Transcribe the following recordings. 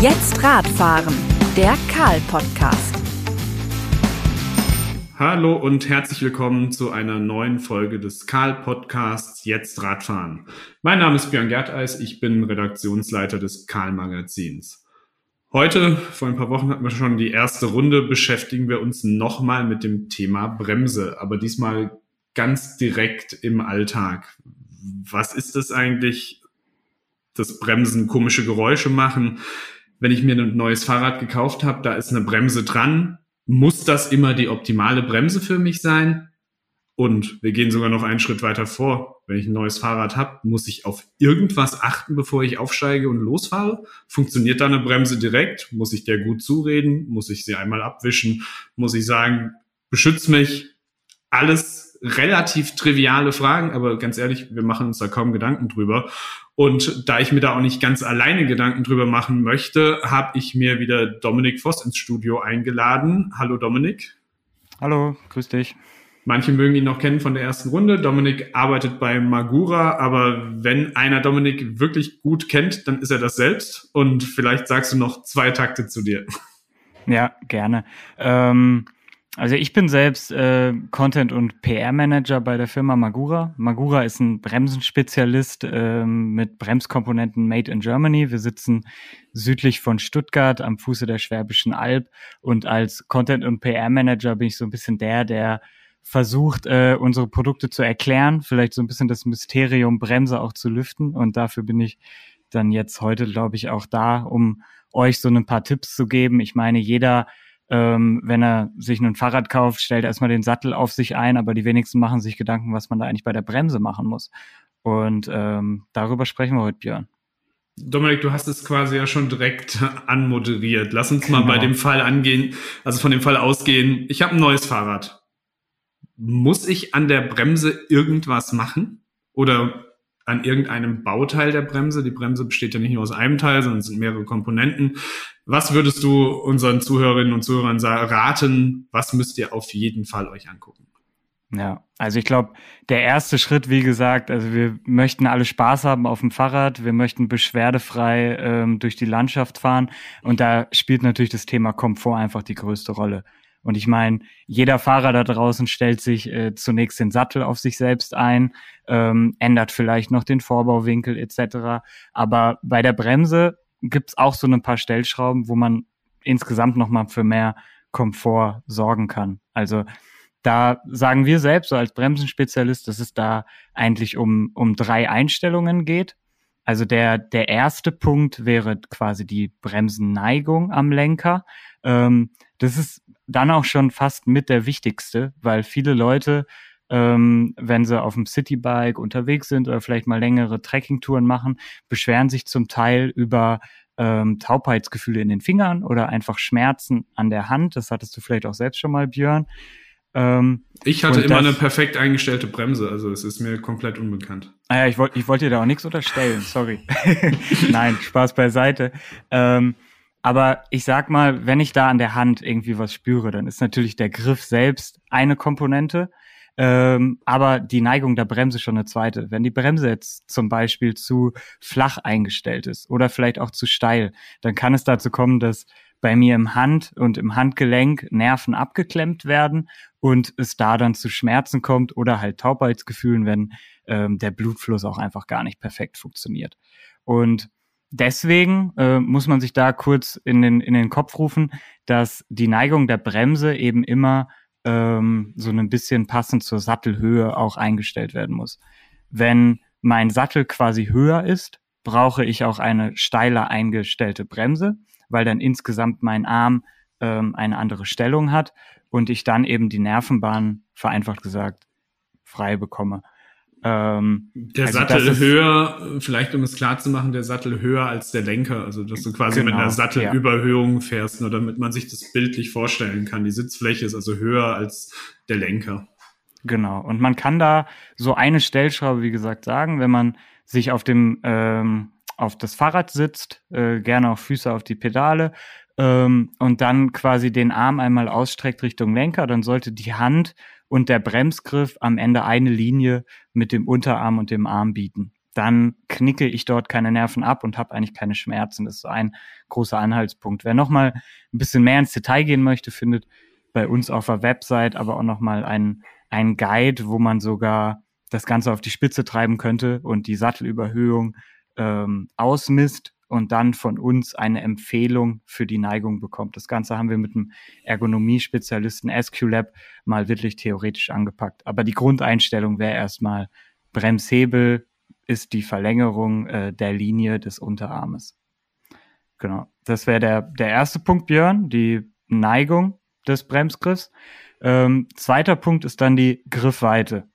Jetzt Radfahren, der Karl-Podcast. Hallo und herzlich willkommen zu einer neuen Folge des Karl-Podcasts Jetzt Radfahren. Mein Name ist Björn Gerteis, ich bin Redaktionsleiter des Karl-Magazins. Heute, vor ein paar Wochen hatten wir schon die erste Runde, beschäftigen wir uns nochmal mit dem Thema Bremse, aber diesmal ganz direkt im Alltag. Was ist das eigentlich? Das Bremsen komische Geräusche machen. Wenn ich mir ein neues Fahrrad gekauft habe, da ist eine Bremse dran. Muss das immer die optimale Bremse für mich sein? Und wir gehen sogar noch einen Schritt weiter vor. Wenn ich ein neues Fahrrad habe, muss ich auf irgendwas achten, bevor ich aufsteige und losfahre? Funktioniert da eine Bremse direkt? Muss ich der gut zureden? Muss ich sie einmal abwischen? Muss ich sagen, beschütz mich? Alles relativ triviale Fragen, aber ganz ehrlich, wir machen uns da kaum Gedanken drüber. Und da ich mir da auch nicht ganz alleine Gedanken drüber machen möchte, habe ich mir wieder Dominik Voss ins Studio eingeladen. Hallo Dominik. Hallo, grüß dich. Manche mögen ihn noch kennen von der ersten Runde. Dominik arbeitet bei Magura, aber wenn einer Dominik wirklich gut kennt, dann ist er das selbst. Und vielleicht sagst du noch zwei Takte zu dir. Ja, gerne. Ähm, also ich bin selbst äh, Content- und PR-Manager bei der Firma Magura. Magura ist ein Bremsenspezialist äh, mit Bremskomponenten made in Germany. Wir sitzen südlich von Stuttgart am Fuße der Schwäbischen Alb und als Content- und PR-Manager bin ich so ein bisschen der, der versucht, äh, unsere Produkte zu erklären, vielleicht so ein bisschen das Mysterium Bremse auch zu lüften. Und dafür bin ich dann jetzt heute, glaube ich, auch da, um euch so ein paar Tipps zu geben. Ich meine, jeder, ähm, wenn er sich ein Fahrrad kauft, stellt erstmal den Sattel auf sich ein, aber die wenigsten machen sich Gedanken, was man da eigentlich bei der Bremse machen muss. Und ähm, darüber sprechen wir heute, Björn. Dominik, du hast es quasi ja schon direkt anmoderiert. Lass uns mal genau. bei dem Fall angehen, also von dem Fall ausgehen. Ich habe ein neues Fahrrad muss ich an der Bremse irgendwas machen? Oder an irgendeinem Bauteil der Bremse? Die Bremse besteht ja nicht nur aus einem Teil, sondern es sind mehrere Komponenten. Was würdest du unseren Zuhörerinnen und Zuhörern raten? Was müsst ihr auf jeden Fall euch angucken? Ja, also ich glaube, der erste Schritt, wie gesagt, also wir möchten alle Spaß haben auf dem Fahrrad, wir möchten beschwerdefrei ähm, durch die Landschaft fahren und da spielt natürlich das Thema Komfort einfach die größte Rolle. Und ich meine, jeder Fahrer da draußen stellt sich äh, zunächst den Sattel auf sich selbst ein, ähm, ändert vielleicht noch den Vorbauwinkel etc. Aber bei der Bremse gibt's auch so ein paar Stellschrauben, wo man insgesamt nochmal für mehr Komfort sorgen kann. Also da sagen wir selbst so als Bremsenspezialist, dass es da eigentlich um, um drei Einstellungen geht. Also der, der erste Punkt wäre quasi die Bremsenneigung am Lenker. Ähm, das ist dann auch schon fast mit der wichtigste, weil viele Leute, ähm, wenn sie auf dem Citybike unterwegs sind oder vielleicht mal längere Trekkingtouren machen, beschweren sich zum Teil über ähm, Taubheitsgefühle in den Fingern oder einfach Schmerzen an der Hand. Das hattest du vielleicht auch selbst schon mal, Björn. Ähm, ich hatte immer das, eine perfekt eingestellte Bremse, also es ist mir komplett unbekannt. Ah ja, ich wollte ich wollte dir da auch nichts unterstellen, sorry. Nein, Spaß beiseite. Ähm, aber ich sag mal, wenn ich da an der Hand irgendwie was spüre, dann ist natürlich der Griff selbst eine Komponente, ähm, aber die Neigung der Bremse schon eine zweite. Wenn die Bremse jetzt zum Beispiel zu flach eingestellt ist oder vielleicht auch zu steil, dann kann es dazu kommen, dass bei mir im Hand und im Handgelenk Nerven abgeklemmt werden und es da dann zu Schmerzen kommt oder halt Taubheitsgefühlen, wenn ähm, der Blutfluss auch einfach gar nicht perfekt funktioniert. Und deswegen äh, muss man sich da kurz in den, in den Kopf rufen, dass die Neigung der Bremse eben immer ähm, so ein bisschen passend zur Sattelhöhe auch eingestellt werden muss. Wenn mein Sattel quasi höher ist, brauche ich auch eine steiler eingestellte Bremse, weil dann insgesamt mein Arm ähm, eine andere Stellung hat und ich dann eben die Nervenbahn, vereinfacht gesagt, frei bekomme. Ähm, der also Sattel höher, vielleicht um es klar zu machen, der Sattel höher als der Lenker. Also dass du quasi genau, mit einer Sattelüberhöhung ja. fährst, nur damit man sich das bildlich vorstellen kann. Die Sitzfläche ist also höher als der Lenker. Genau. Und man kann da so eine Stellschraube, wie gesagt, sagen, wenn man sich auf dem ähm, auf das Fahrrad sitzt, äh, gerne auch Füße auf die Pedale ähm, und dann quasi den Arm einmal ausstreckt Richtung Lenker, dann sollte die Hand und der Bremsgriff am Ende eine Linie mit dem Unterarm und dem Arm bieten. dann knicke ich dort keine Nerven ab und habe eigentlich keine Schmerzen. Das ist ein großer Anhaltspunkt. Wer nochmal ein bisschen mehr ins Detail gehen möchte, findet bei uns auf der Website aber auch nochmal einen, einen Guide, wo man sogar das Ganze auf die Spitze treiben könnte und die Sattelüberhöhung ähm, ausmisst und dann von uns eine Empfehlung für die Neigung bekommt. Das Ganze haben wir mit einem Ergonomie-Spezialisten SQLab mal wirklich theoretisch angepackt. Aber die Grundeinstellung wäre erstmal Bremshebel ist die Verlängerung äh, der Linie des Unterarmes. Genau. Das wäre der, der erste Punkt, Björn, die Neigung des Bremsgriffs. Ähm, zweiter Punkt ist dann die Griffweite.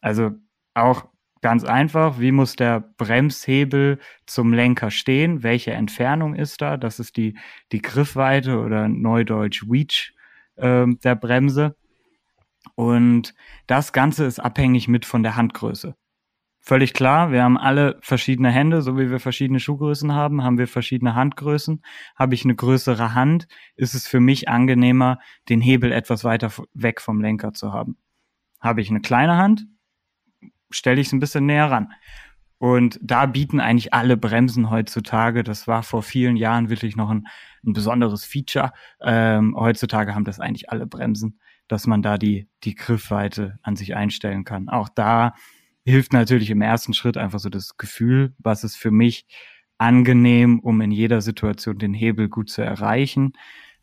Also auch ganz einfach, wie muss der Bremshebel zum Lenker stehen? Welche Entfernung ist da? Das ist die, die Griffweite oder neudeutsch Reach äh, der Bremse. Und das Ganze ist abhängig mit von der Handgröße. Völlig klar, wir haben alle verschiedene Hände, so wie wir verschiedene Schuhgrößen haben, haben wir verschiedene Handgrößen. Habe ich eine größere Hand, ist es für mich angenehmer, den Hebel etwas weiter weg vom Lenker zu haben. Habe ich eine kleine Hand, stelle ich es ein bisschen näher ran. Und da bieten eigentlich alle Bremsen heutzutage, das war vor vielen Jahren wirklich noch ein, ein besonderes Feature. Ähm, heutzutage haben das eigentlich alle Bremsen, dass man da die, die Griffweite an sich einstellen kann. Auch da hilft natürlich im ersten Schritt einfach so das Gefühl, was ist für mich angenehm, um in jeder Situation den Hebel gut zu erreichen.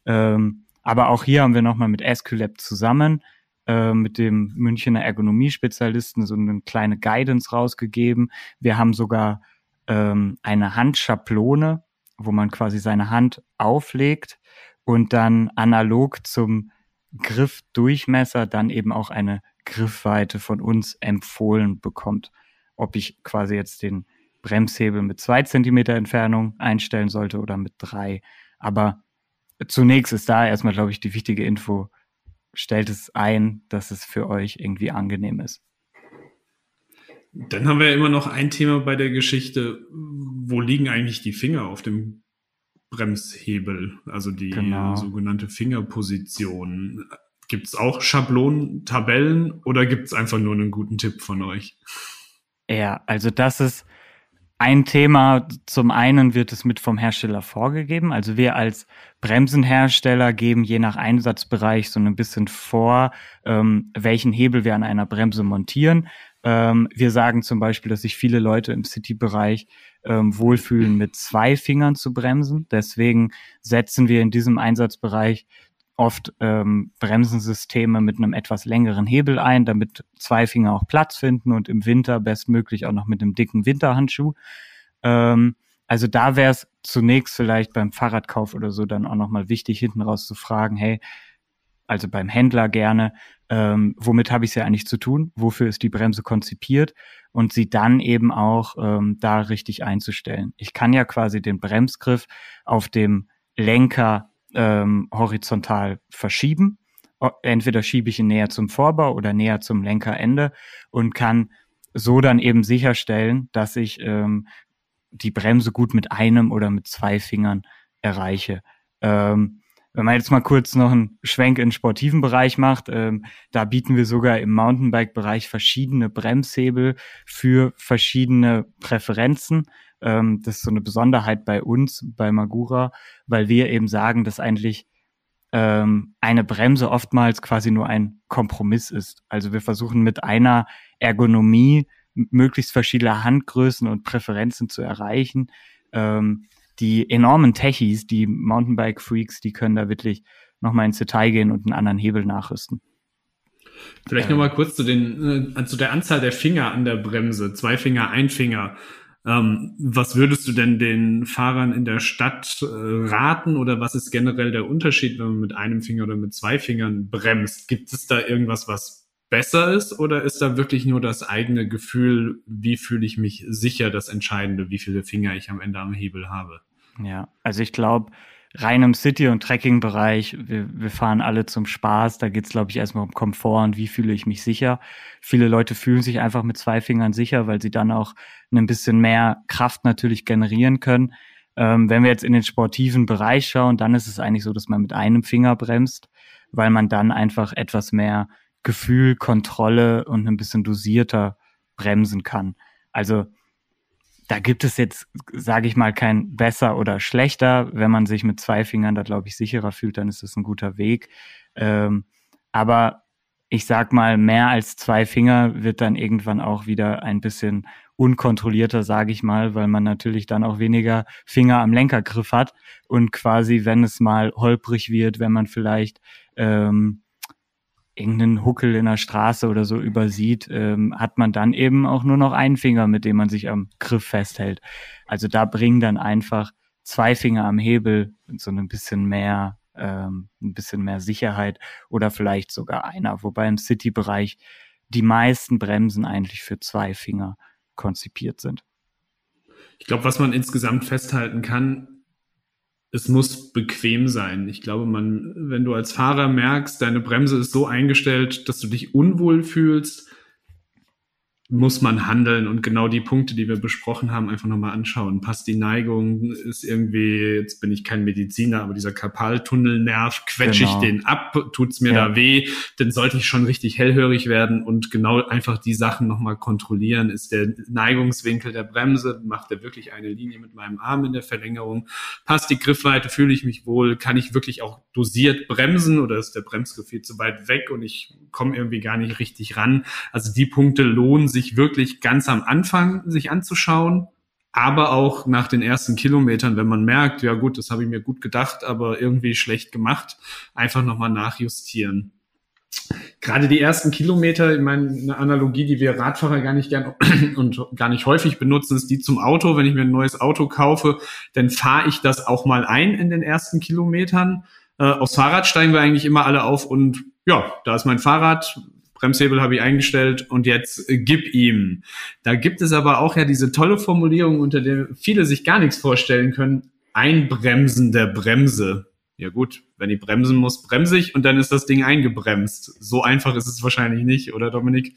Ähm, aber auch hier haben wir nochmal mit SQLab zusammen äh, mit dem Münchner Ergonomie-Spezialisten so eine kleine Guidance rausgegeben. Wir haben sogar ähm, eine Handschablone, wo man quasi seine Hand auflegt und dann analog zum Griffdurchmesser dann eben auch eine Griffweite von uns empfohlen bekommt. Ob ich quasi jetzt den Bremshebel mit zwei Zentimeter Entfernung einstellen sollte oder mit drei. Aber zunächst ist da erstmal, glaube ich, die wichtige Info. Stellt es ein, dass es für euch irgendwie angenehm ist. Dann haben wir immer noch ein Thema bei der Geschichte. Wo liegen eigentlich die Finger auf dem Bremshebel? Also die genau. sogenannte Fingerposition. Gibt es auch Schablonen, Tabellen oder gibt es einfach nur einen guten Tipp von euch? Ja, also das ist ein Thema. Zum einen wird es mit vom Hersteller vorgegeben. Also wir als Bremsenhersteller geben je nach Einsatzbereich so ein bisschen vor, ähm, welchen Hebel wir an einer Bremse montieren. Ähm, wir sagen zum Beispiel, dass sich viele Leute im City-Bereich ähm, wohlfühlen, mit zwei Fingern zu bremsen. Deswegen setzen wir in diesem Einsatzbereich oft ähm, Bremsensysteme mit einem etwas längeren Hebel ein, damit zwei Finger auch Platz finden und im Winter bestmöglich auch noch mit einem dicken Winterhandschuh. Ähm, also da wäre es zunächst vielleicht beim Fahrradkauf oder so dann auch nochmal wichtig, hinten raus zu fragen, hey, also beim Händler gerne, ähm, womit habe ich es ja eigentlich zu tun? Wofür ist die Bremse konzipiert? Und sie dann eben auch ähm, da richtig einzustellen. Ich kann ja quasi den Bremsgriff auf dem Lenker ähm, horizontal verschieben. Entweder schiebe ich ihn näher zum Vorbau oder näher zum Lenkerende und kann so dann eben sicherstellen, dass ich ähm, die Bremse gut mit einem oder mit zwei Fingern erreiche. Ähm, wenn man jetzt mal kurz noch einen Schwenk in den sportiven Bereich macht, ähm, da bieten wir sogar im Mountainbike-Bereich verschiedene Bremshebel für verschiedene Präferenzen. Ähm, das ist so eine Besonderheit bei uns, bei Magura, weil wir eben sagen, dass eigentlich ähm, eine Bremse oftmals quasi nur ein Kompromiss ist. Also wir versuchen mit einer Ergonomie möglichst verschiedene Handgrößen und Präferenzen zu erreichen. Ähm, die enormen Techies, die Mountainbike-Freaks, die können da wirklich nochmal ins Detail gehen und einen anderen Hebel nachrüsten. Vielleicht nochmal kurz zu, den, äh, zu der Anzahl der Finger an der Bremse. Zwei Finger, ein Finger. Ähm, was würdest du denn den Fahrern in der Stadt äh, raten oder was ist generell der Unterschied, wenn man mit einem Finger oder mit zwei Fingern bremst? Gibt es da irgendwas, was besser ist oder ist da wirklich nur das eigene Gefühl, wie fühle ich mich sicher, das Entscheidende, wie viele Finger ich am Ende am Hebel habe? Ja, also ich glaube, rein im City- und Trekking-Bereich, wir, wir fahren alle zum Spaß, da geht's glaube ich, erstmal um Komfort und wie fühle ich mich sicher. Viele Leute fühlen sich einfach mit zwei Fingern sicher, weil sie dann auch ein bisschen mehr Kraft natürlich generieren können. Ähm, wenn wir jetzt in den sportiven Bereich schauen, dann ist es eigentlich so, dass man mit einem Finger bremst, weil man dann einfach etwas mehr Gefühl, Kontrolle und ein bisschen dosierter bremsen kann. Also da gibt es jetzt, sage ich mal, kein besser oder schlechter. Wenn man sich mit zwei Fingern da, glaube ich, sicherer fühlt, dann ist das ein guter Weg. Ähm, aber ich sag mal, mehr als zwei Finger wird dann irgendwann auch wieder ein bisschen unkontrollierter, sage ich mal, weil man natürlich dann auch weniger Finger am Lenkergriff hat und quasi, wenn es mal holprig wird, wenn man vielleicht ähm, irgendeinen Huckel in der Straße oder so übersieht, ähm, hat man dann eben auch nur noch einen Finger, mit dem man sich am Griff festhält. Also da bringen dann einfach zwei Finger am Hebel so ein bisschen mehr, ähm, ein bisschen mehr Sicherheit oder vielleicht sogar einer. Wobei im City-Bereich die meisten Bremsen eigentlich für zwei Finger konzipiert sind. Ich glaube, was man insgesamt festhalten kann, es muss bequem sein. Ich glaube, man, wenn du als Fahrer merkst, deine Bremse ist so eingestellt, dass du dich unwohl fühlst, muss man handeln und genau die Punkte, die wir besprochen haben, einfach nochmal anschauen. Passt die Neigung, ist irgendwie, jetzt bin ich kein Mediziner, aber dieser Karpaltunnelnerv, quetsche genau. ich den ab, tut's mir ja. da weh, dann sollte ich schon richtig hellhörig werden und genau einfach die Sachen nochmal kontrollieren. Ist der Neigungswinkel der Bremse, macht er wirklich eine Linie mit meinem Arm in der Verlängerung? Passt die Griffweite, fühle ich mich wohl? Kann ich wirklich auch dosiert bremsen oder ist der Bremsgriff viel zu weit weg und ich komme irgendwie gar nicht richtig ran? Also die Punkte lohnen sich sich wirklich ganz am Anfang sich anzuschauen, aber auch nach den ersten Kilometern, wenn man merkt, ja gut, das habe ich mir gut gedacht, aber irgendwie schlecht gemacht, einfach nochmal nachjustieren. Gerade die ersten Kilometer, ich meine, eine Analogie, die wir Radfahrer gar nicht gern und gar nicht häufig benutzen, ist die zum Auto. Wenn ich mir ein neues Auto kaufe, dann fahre ich das auch mal ein in den ersten Kilometern. Äh, aufs Fahrrad steigen wir eigentlich immer alle auf und ja, da ist mein Fahrrad, Bremshebel habe ich eingestellt und jetzt äh, gib ihm. Da gibt es aber auch ja diese tolle Formulierung, unter der viele sich gar nichts vorstellen können. Einbremsen der Bremse. Ja gut, wenn ich bremsen muss, bremse ich und dann ist das Ding eingebremst. So einfach ist es wahrscheinlich nicht, oder Dominik?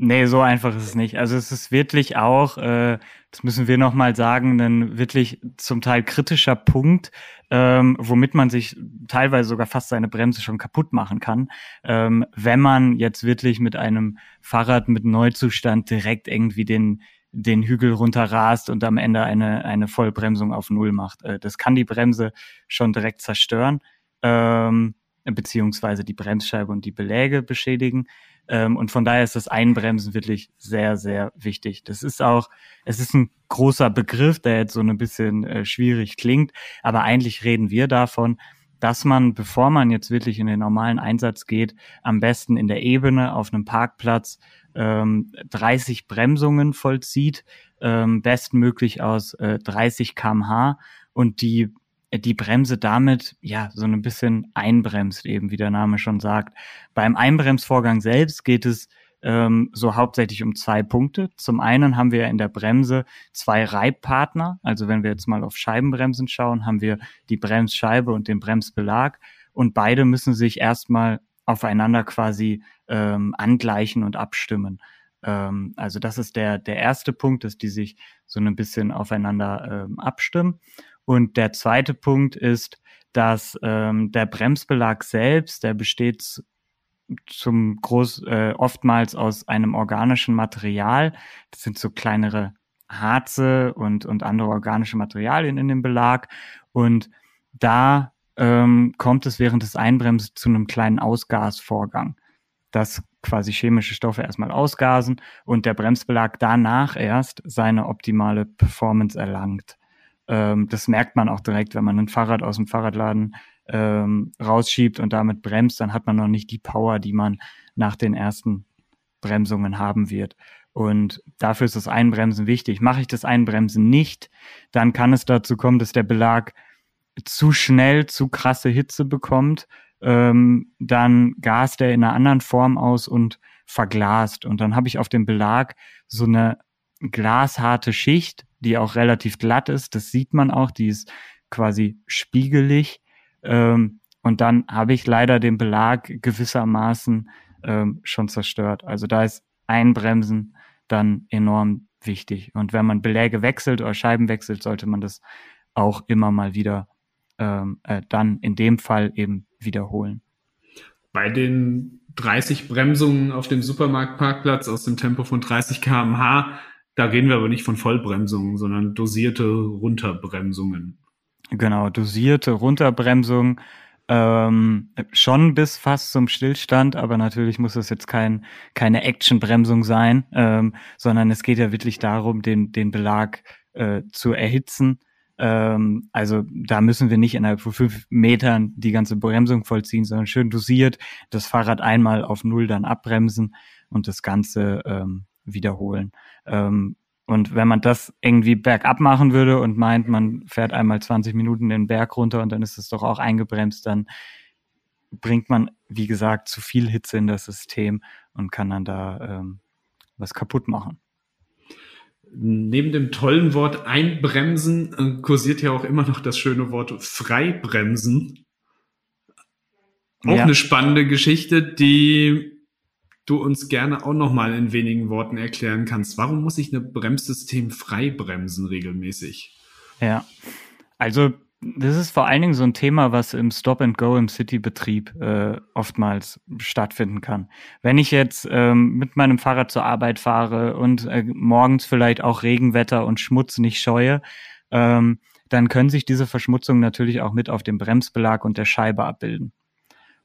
Nee, so einfach ist es nicht. Also es ist wirklich auch, äh, das müssen wir nochmal sagen, ein wirklich zum Teil kritischer Punkt, ähm, womit man sich teilweise sogar fast seine Bremse schon kaputt machen kann, ähm, wenn man jetzt wirklich mit einem Fahrrad mit Neuzustand direkt irgendwie den den Hügel runterrast und am Ende eine, eine Vollbremsung auf Null macht. Äh, das kann die Bremse schon direkt zerstören, ähm, beziehungsweise die Bremsscheibe und die Beläge beschädigen. Ähm, und von daher ist das Einbremsen wirklich sehr, sehr wichtig. Das ist auch, es ist ein großer Begriff, der jetzt so ein bisschen äh, schwierig klingt, aber eigentlich reden wir davon, dass man, bevor man jetzt wirklich in den normalen Einsatz geht, am besten in der Ebene auf einem Parkplatz ähm, 30 Bremsungen vollzieht, ähm, bestmöglich aus äh, 30 kmh und die die Bremse damit ja so ein bisschen einbremst, eben wie der Name schon sagt. Beim Einbremsvorgang selbst geht es ähm, so hauptsächlich um zwei Punkte. Zum einen haben wir in der Bremse zwei Reibpartner. Also wenn wir jetzt mal auf Scheibenbremsen schauen, haben wir die Bremsscheibe und den Bremsbelag und beide müssen sich erstmal aufeinander quasi ähm, angleichen und abstimmen. Ähm, also das ist der, der erste Punkt, dass die sich so ein bisschen aufeinander ähm, abstimmen. Und der zweite Punkt ist, dass ähm, der Bremsbelag selbst, der besteht zum Groß äh, oftmals aus einem organischen Material. Das sind so kleinere Harze und, und andere organische Materialien in dem Belag. Und da ähm, kommt es während des Einbremsens zu einem kleinen Ausgasvorgang, dass quasi chemische Stoffe erstmal ausgasen und der Bremsbelag danach erst seine optimale Performance erlangt. Ähm, das merkt man auch direkt, wenn man ein Fahrrad aus dem Fahrradladen ähm, rausschiebt und damit bremst, dann hat man noch nicht die Power, die man nach den ersten Bremsungen haben wird. Und dafür ist das Einbremsen wichtig. Mache ich das Einbremsen nicht, dann kann es dazu kommen, dass der Belag zu schnell zu krasse Hitze bekommt. Ähm, dann gast er in einer anderen Form aus und verglast. Und dann habe ich auf dem Belag so eine glasharte Schicht, die auch relativ glatt ist. Das sieht man auch, die ist quasi spiegelig. Ähm, und dann habe ich leider den Belag gewissermaßen ähm, schon zerstört. Also da ist Einbremsen dann enorm wichtig. Und wenn man Beläge wechselt oder Scheiben wechselt, sollte man das auch immer mal wieder ähm, äh, dann in dem Fall eben wiederholen. Bei den 30 Bremsungen auf dem Supermarktparkplatz aus dem Tempo von 30 km/h Da reden wir aber nicht von Vollbremsungen, sondern dosierte Runterbremsungen. Genau, dosierte Runterbremsung. Ähm, schon bis fast zum Stillstand, aber natürlich muss das jetzt kein, keine Actionbremsung sein, ähm, sondern es geht ja wirklich darum, den, den Belag äh, zu erhitzen. Ähm, also da müssen wir nicht innerhalb von fünf Metern die ganze Bremsung vollziehen, sondern schön dosiert das Fahrrad einmal auf Null dann abbremsen und das Ganze ähm, wiederholen. Ähm, und wenn man das irgendwie bergab machen würde und meint, man fährt einmal 20 Minuten den Berg runter und dann ist es doch auch eingebremst, dann bringt man, wie gesagt, zu viel Hitze in das System und kann dann da ähm, was kaputt machen. Neben dem tollen Wort einbremsen äh, kursiert ja auch immer noch das schöne Wort freibremsen. Auch ja. eine spannende Geschichte, die du uns gerne auch noch mal in wenigen Worten erklären kannst. Warum muss ich ein Bremssystem frei bremsen regelmäßig? Ja, also das ist vor allen Dingen so ein Thema, was im Stop and Go im City-Betrieb äh, oftmals stattfinden kann. Wenn ich jetzt ähm, mit meinem Fahrrad zur Arbeit fahre und äh, morgens vielleicht auch Regenwetter und Schmutz nicht scheue, ähm, dann können sich diese Verschmutzungen natürlich auch mit auf dem Bremsbelag und der Scheibe abbilden.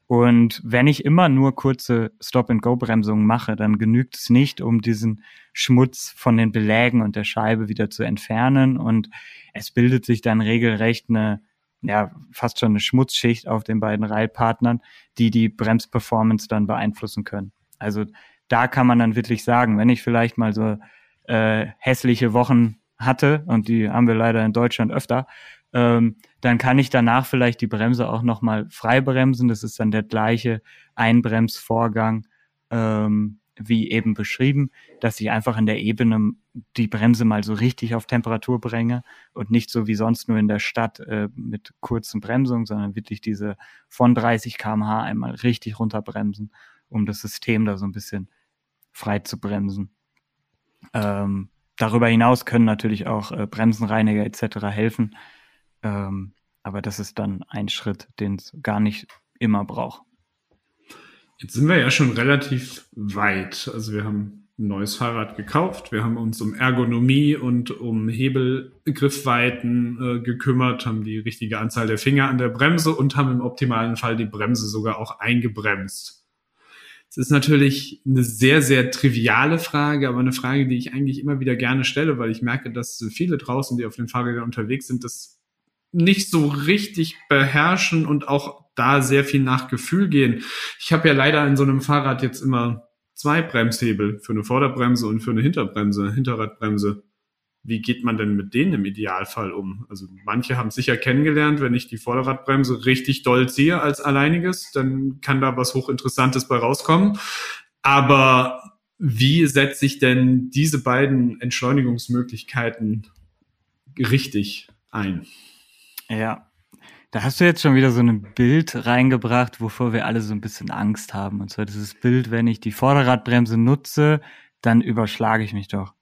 Und wenn ich immer nur kurze Stop-and-Go-Bremsungen mache, dann genügt es nicht, um diesen Schmutz von den Belägen und der Scheibe wieder zu entfernen. Und es bildet sich dann regelrecht eine, ja, fast schon eine Schmutzschicht auf den beiden Reilpartnern, die die Bremsperformance dann beeinflussen können. Also da kann man dann wirklich sagen, wenn ich vielleicht mal so äh, hässliche Wochen hatte, und die haben wir leider in Deutschland öfter, ähm, dann kann ich danach vielleicht die Bremse auch nochmal frei bremsen. Das ist dann der gleiche Einbremsvorgang ähm, wie eben beschrieben, dass ich einfach in der Ebene die Bremse mal so richtig auf Temperatur bringe und nicht so wie sonst nur in der Stadt äh, mit kurzen Bremsungen, sondern wirklich diese von 30 kmh einmal richtig runterbremsen, um das System da so ein bisschen frei zu bremsen. Ähm, darüber hinaus können natürlich auch äh, Bremsenreiniger etc. helfen, ähm, aber das ist dann ein Schritt, den es gar nicht immer braucht. Jetzt sind wir ja schon relativ weit. Also wir haben ein neues Fahrrad gekauft. Wir haben uns um Ergonomie und um Hebelgriffweiten äh, gekümmert, haben die richtige Anzahl der Finger an der Bremse und haben im optimalen Fall die Bremse sogar auch eingebremst. Es ist natürlich eine sehr, sehr triviale Frage, aber eine Frage, die ich eigentlich immer wieder gerne stelle, weil ich merke, dass viele draußen, die auf den Fahrrädern unterwegs sind, das nicht so richtig beherrschen und auch da sehr viel nach Gefühl gehen. Ich habe ja leider in so einem Fahrrad jetzt immer zwei Bremshebel für eine Vorderbremse und für eine Hinterbremse, Hinterradbremse. Wie geht man denn mit denen im Idealfall um? Also manche haben sicher kennengelernt, wenn ich die Vorderradbremse richtig doll ziehe als alleiniges, dann kann da was hochinteressantes bei rauskommen. Aber wie setze ich denn diese beiden Entschleunigungsmöglichkeiten richtig ein? Ja. Da hast du jetzt schon wieder so ein Bild reingebracht, wovor wir alle so ein bisschen Angst haben. Und zwar dieses Bild, wenn ich die Vorderradbremse nutze, dann überschlage ich mich doch.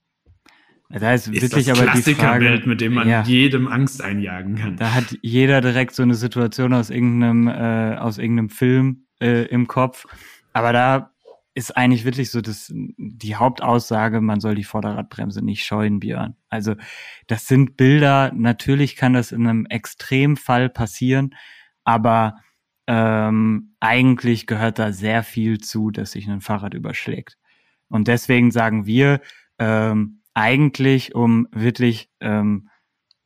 Da ist, ist wirklich das aber die Frage, mit dem man ja, jedem Angst einjagen kann. Da hat jeder direkt so eine Situation aus irgendeinem äh, aus irgendeinem Film äh, im Kopf. Aber da ist eigentlich wirklich so das, die Hauptaussage, man soll die Vorderradbremse nicht scheuen, Björn. Also das sind Bilder, natürlich kann das in einem Extremfall passieren, aber ähm, eigentlich gehört da sehr viel zu, dass sich ein Fahrrad überschlägt. Und deswegen sagen wir, ähm, eigentlich, um wirklich ähm,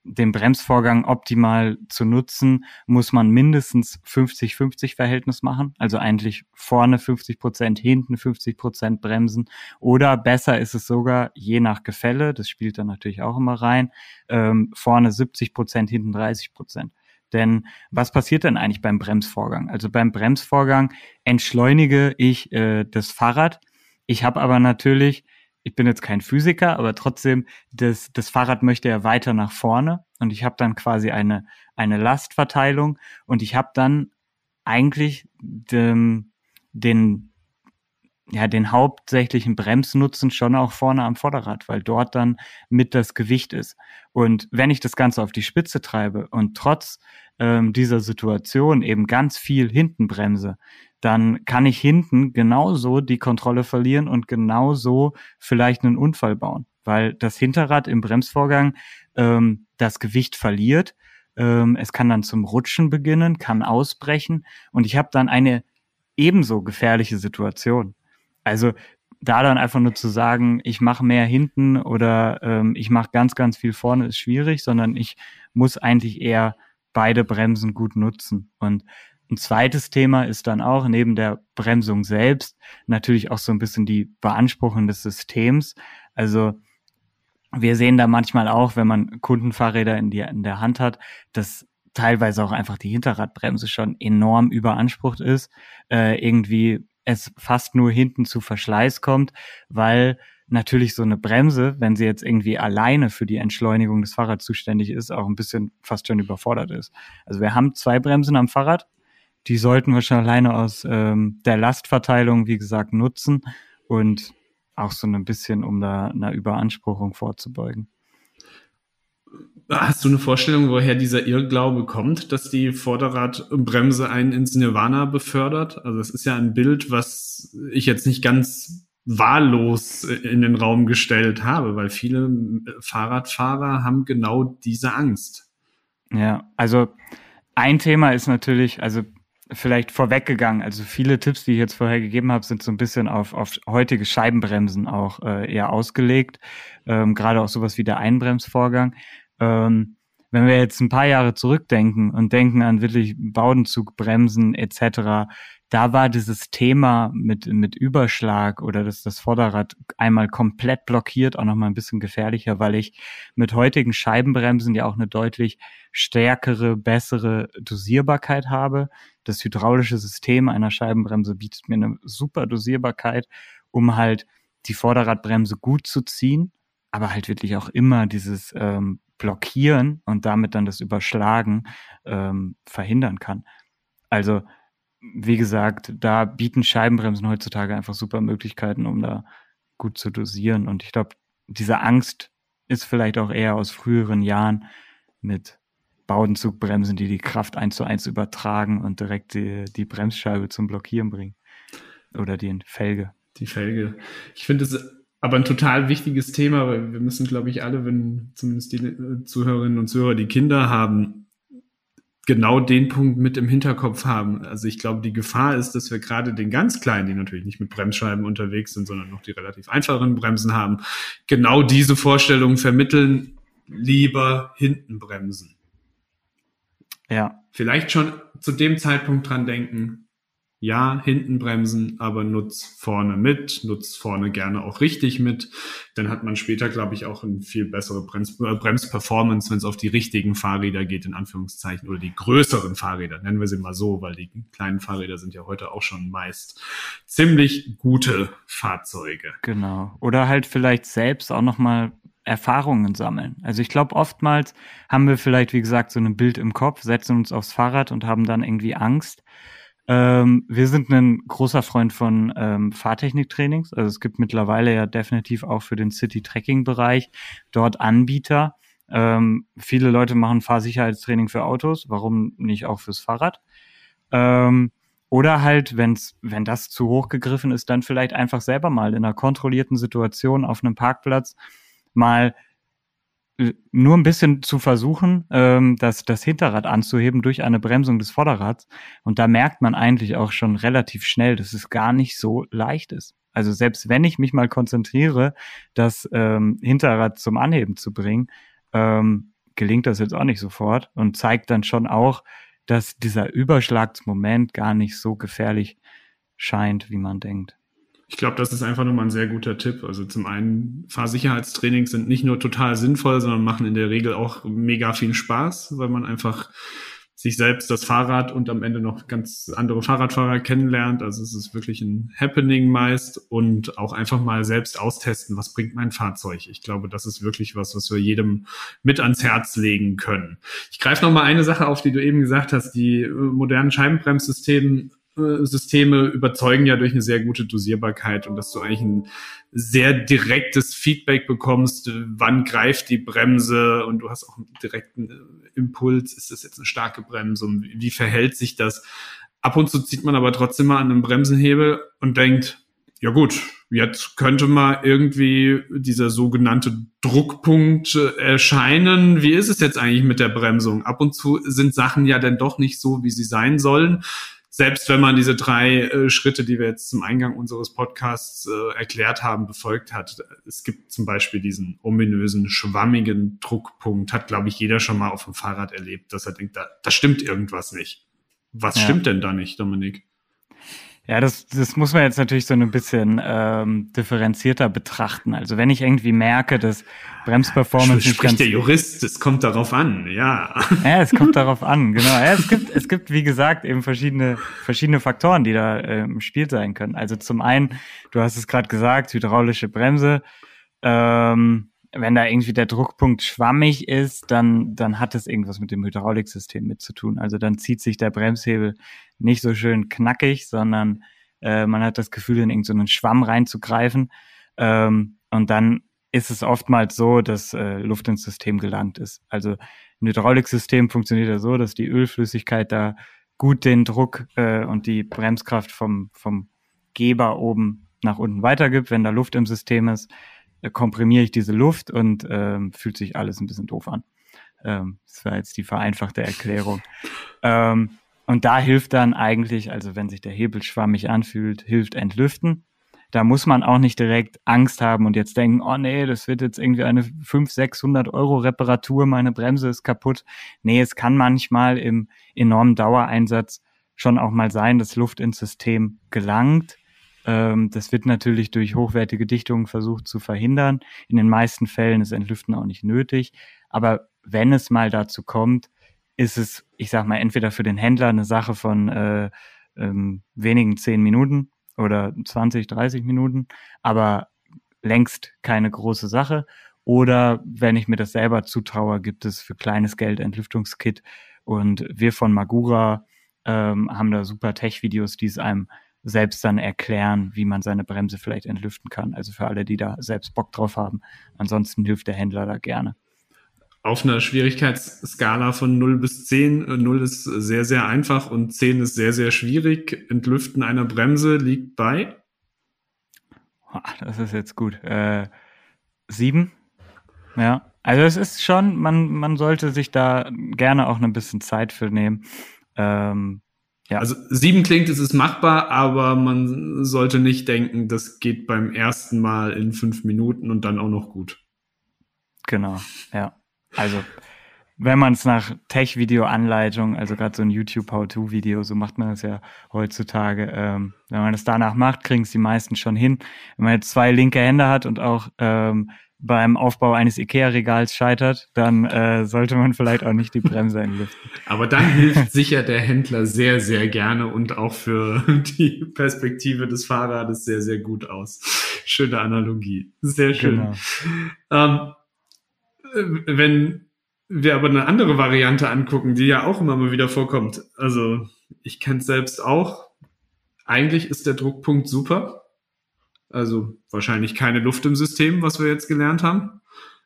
den Bremsvorgang optimal zu nutzen, muss man mindestens 50-50 Verhältnis machen. Also eigentlich vorne 50 Prozent, hinten 50 Prozent bremsen. Oder besser ist es sogar, je nach Gefälle, das spielt dann natürlich auch immer rein, ähm, vorne 70 Prozent, hinten 30 Prozent. Denn was passiert denn eigentlich beim Bremsvorgang? Also beim Bremsvorgang entschleunige ich äh, das Fahrrad. Ich habe aber natürlich ich bin jetzt kein Physiker, aber trotzdem, das, das Fahrrad möchte ja weiter nach vorne. Und ich habe dann quasi eine, eine Lastverteilung. Und ich habe dann eigentlich den, den, ja, den hauptsächlichen Bremsnutzen schon auch vorne am Vorderrad, weil dort dann mit das Gewicht ist. Und wenn ich das Ganze auf die Spitze treibe und trotz ähm, dieser Situation eben ganz viel hinten bremse, dann kann ich hinten genauso die Kontrolle verlieren und genauso vielleicht einen Unfall bauen. weil das Hinterrad im Bremsvorgang ähm, das Gewicht verliert. Ähm, es kann dann zum Rutschen beginnen, kann ausbrechen und ich habe dann eine ebenso gefährliche Situation. Also da dann einfach nur zu sagen, ich mache mehr hinten oder ähm, ich mache ganz, ganz viel vorne, ist schwierig, sondern ich muss eigentlich eher beide Bremsen gut nutzen. Und ein zweites Thema ist dann auch neben der Bremsung selbst natürlich auch so ein bisschen die Beanspruchung des Systems. Also wir sehen da manchmal auch, wenn man Kundenfahrräder in, die, in der Hand hat, dass teilweise auch einfach die Hinterradbremse schon enorm überansprucht ist, äh, irgendwie es fast nur hinten zu Verschleiß kommt, weil natürlich so eine Bremse, wenn sie jetzt irgendwie alleine für die Entschleunigung des Fahrrads zuständig ist, auch ein bisschen fast schon überfordert ist. Also wir haben zwei Bremsen am Fahrrad, die sollten wir schon alleine aus ähm, der Lastverteilung, wie gesagt, nutzen und auch so ein bisschen, um da einer Überanspruchung vorzubeugen. Hast du eine Vorstellung, woher dieser Irrglaube kommt, dass die Vorderradbremse einen ins Nirvana befördert? Also es ist ja ein Bild, was ich jetzt nicht ganz wahllos in den Raum gestellt habe, weil viele Fahrradfahrer haben genau diese Angst. Ja, also ein Thema ist natürlich, also vielleicht vorweggegangen. Also viele Tipps, die ich jetzt vorher gegeben habe, sind so ein bisschen auf, auf heutige Scheibenbremsen auch äh, eher ausgelegt. Ähm, Gerade auch sowas wie der Einbremsvorgang. Ähm, wenn wir jetzt ein paar Jahre zurückdenken und denken an wirklich Baudenzugbremsen etc., da war dieses Thema mit, mit Überschlag oder dass das Vorderrad einmal komplett blockiert auch nochmal ein bisschen gefährlicher, weil ich mit heutigen Scheibenbremsen ja auch eine deutlich stärkere, bessere Dosierbarkeit habe. Das hydraulische System einer Scheibenbremse bietet mir eine super Dosierbarkeit, um halt die Vorderradbremse gut zu ziehen, aber halt wirklich auch immer dieses ähm, Blockieren und damit dann das Überschlagen ähm, verhindern kann. Also wie gesagt, da bieten Scheibenbremsen heutzutage einfach super Möglichkeiten, um da gut zu dosieren. Und ich glaube, diese Angst ist vielleicht auch eher aus früheren Jahren mit Baudenzugbremsen, die die Kraft eins zu eins übertragen und direkt die, die Bremsscheibe zum Blockieren bringen. Oder die Felge. Die Felge. Ich finde es aber ein total wichtiges Thema, weil wir müssen, glaube ich, alle, wenn zumindest die äh, Zuhörerinnen und Zuhörer, die Kinder haben, genau den Punkt mit im Hinterkopf haben. Also ich glaube, die Gefahr ist, dass wir gerade den ganz Kleinen, die natürlich nicht mit Bremsscheiben unterwegs sind, sondern noch die relativ einfachen Bremsen haben, genau diese Vorstellung vermitteln, lieber hinten bremsen. Ja. Vielleicht schon zu dem Zeitpunkt dran denken, ja, hinten bremsen, aber nutz vorne mit, nutz vorne gerne auch richtig mit. Dann hat man später, glaube ich, auch eine viel bessere Brems äh, Bremsperformance, wenn es auf die richtigen Fahrräder geht, in Anführungszeichen, oder die größeren Fahrräder, nennen wir sie mal so, weil die kleinen Fahrräder sind ja heute auch schon meist ziemlich gute Fahrzeuge. Genau. Oder halt vielleicht selbst auch nochmal Erfahrungen sammeln. Also ich glaube, oftmals haben wir vielleicht, wie gesagt, so ein Bild im Kopf, setzen uns aufs Fahrrad und haben dann irgendwie Angst. Ähm, wir sind ein großer Freund von ähm, Fahrtechniktrainings. Also es gibt mittlerweile ja definitiv auch für den City-Tracking-Bereich dort Anbieter. Ähm, viele Leute machen Fahrsicherheitstraining für Autos. Warum nicht auch fürs Fahrrad? Ähm, oder halt, wenn's, wenn das zu hoch gegriffen ist, dann vielleicht einfach selber mal in einer kontrollierten Situation auf einem Parkplatz mal nur ein bisschen zu versuchen, ähm, das, das Hinterrad anzuheben durch eine Bremsung des Vorderrads. Und da merkt man eigentlich auch schon relativ schnell, dass es gar nicht so leicht ist. Also selbst wenn ich mich mal konzentriere, das ähm, Hinterrad zum Anheben zu bringen, ähm, gelingt das jetzt auch nicht sofort und zeigt dann schon auch, dass dieser Überschlagsmoment gar nicht so gefährlich scheint, wie man denkt. Ich glaube, das ist einfach nochmal ein sehr guter Tipp. Also zum einen, Fahrsicherheitstrainings sind nicht nur total sinnvoll, sondern machen in der Regel auch mega viel Spaß, weil man einfach sich selbst das Fahrrad und am Ende noch ganz andere Fahrradfahrer kennenlernt. Also es ist wirklich ein Happening meist und auch einfach mal selbst austesten, was bringt mein Fahrzeug. Ich glaube, das ist wirklich was, was wir jedem mit ans Herz legen können. Ich greife noch mal eine Sache auf, die du eben gesagt hast. Die äh, modernen Scheibenbremssysteme Systeme überzeugen ja durch eine sehr gute Dosierbarkeit und dass du eigentlich ein sehr direktes Feedback bekommst, wann greift die Bremse und du hast auch einen direkten Impuls, ist das jetzt eine starke Bremse und wie verhält sich das? Ab und zu zieht man aber trotzdem mal an einem Bremsenhebel und denkt, ja gut, jetzt könnte mal irgendwie dieser sogenannte Druckpunkt äh, erscheinen. Wie ist es jetzt eigentlich mit der Bremsung? Ab und zu sind Sachen ja dann doch nicht so, wie sie sein sollen. Selbst wenn man diese drei äh, Schritte, die wir jetzt zum Eingang unseres Podcasts äh, erklärt haben, befolgt hat. Es gibt zum Beispiel diesen ominösen, schwammigen Druckpunkt, hat, glaube ich, jeder schon mal auf dem Fahrrad erlebt, dass er denkt, da, da stimmt irgendwas nicht. Was ja. stimmt denn da nicht, Dominik? Ja, das, das muss man jetzt natürlich so ein bisschen ähm, differenzierter betrachten. Also wenn ich irgendwie merke, dass Bremsperformance Spricht nicht ganz der Jurist, es kommt darauf an, ja. Ja, es kommt darauf an, genau. Ja, es gibt, es gibt, wie gesagt, eben verschiedene, verschiedene Faktoren, die da äh, im Spiel sein können. Also zum einen, du hast es gerade gesagt, hydraulische Bremse. Ähm, wenn da irgendwie der Druckpunkt schwammig ist, dann, dann hat es irgendwas mit dem Hydrauliksystem mit zu tun. Also dann zieht sich der Bremshebel nicht so schön knackig, sondern äh, man hat das Gefühl, in irgendeinen Schwamm reinzugreifen. Ähm, und dann ist es oftmals so, dass äh, Luft ins System gelangt ist. Also ein Hydrauliksystem funktioniert ja so, dass die Ölflüssigkeit da gut den Druck äh, und die Bremskraft vom, vom Geber oben nach unten weitergibt, wenn da Luft im System ist komprimiere ich diese Luft und ähm, fühlt sich alles ein bisschen doof an. Ähm, das war jetzt die vereinfachte Erklärung. ähm, und da hilft dann eigentlich, also wenn sich der Hebel schwammig anfühlt, hilft Entlüften. Da muss man auch nicht direkt Angst haben und jetzt denken, oh nee, das wird jetzt irgendwie eine 500, 600 Euro Reparatur, meine Bremse ist kaputt. Nee, es kann manchmal im enormen Dauereinsatz schon auch mal sein, dass Luft ins System gelangt ähm, das wird natürlich durch hochwertige Dichtungen versucht zu verhindern. In den meisten Fällen ist Entlüften auch nicht nötig. Aber wenn es mal dazu kommt, ist es, ich sag mal, entweder für den Händler eine Sache von äh, ähm, wenigen zehn Minuten oder 20, 30 Minuten, aber längst keine große Sache. Oder wenn ich mir das selber zutraue, gibt es für kleines Geld Entlüftungskit. Und wir von Magura ähm, haben da super Tech-Videos, die es einem selbst dann erklären, wie man seine Bremse vielleicht entlüften kann. Also für alle, die da selbst Bock drauf haben. Ansonsten hilft der Händler da gerne. Auf einer Schwierigkeitsskala von 0 bis 10, 0 ist sehr, sehr einfach und 10 ist sehr, sehr schwierig. Entlüften einer Bremse liegt bei? Das ist jetzt gut. Äh, 7? Ja. Also es ist schon, man, man sollte sich da gerne auch ein bisschen Zeit für nehmen. Ähm, ja. Also sieben klingt, es ist machbar, aber man sollte nicht denken, das geht beim ersten Mal in fünf Minuten und dann auch noch gut. Genau, ja. Also wenn man es nach Tech-Video-Anleitung, also gerade so ein YouTube-How-To-Video, so macht man das ja heutzutage, ähm, wenn man es danach macht, kriegen es die meisten schon hin. Wenn man jetzt zwei linke Hände hat und auch ähm, beim Aufbau eines IKEA-Regals scheitert, dann äh, sollte man vielleicht auch nicht die Bremse entlüften. Aber dann hilft sicher der Händler sehr, sehr gerne und auch für die Perspektive des Fahrrades sehr, sehr gut aus. Schöne Analogie. Sehr schön. Genau. Ähm, wenn wir aber eine andere Variante angucken, die ja auch immer mal wieder vorkommt. Also ich kenne es selbst auch. Eigentlich ist der Druckpunkt super also wahrscheinlich keine Luft im System, was wir jetzt gelernt haben.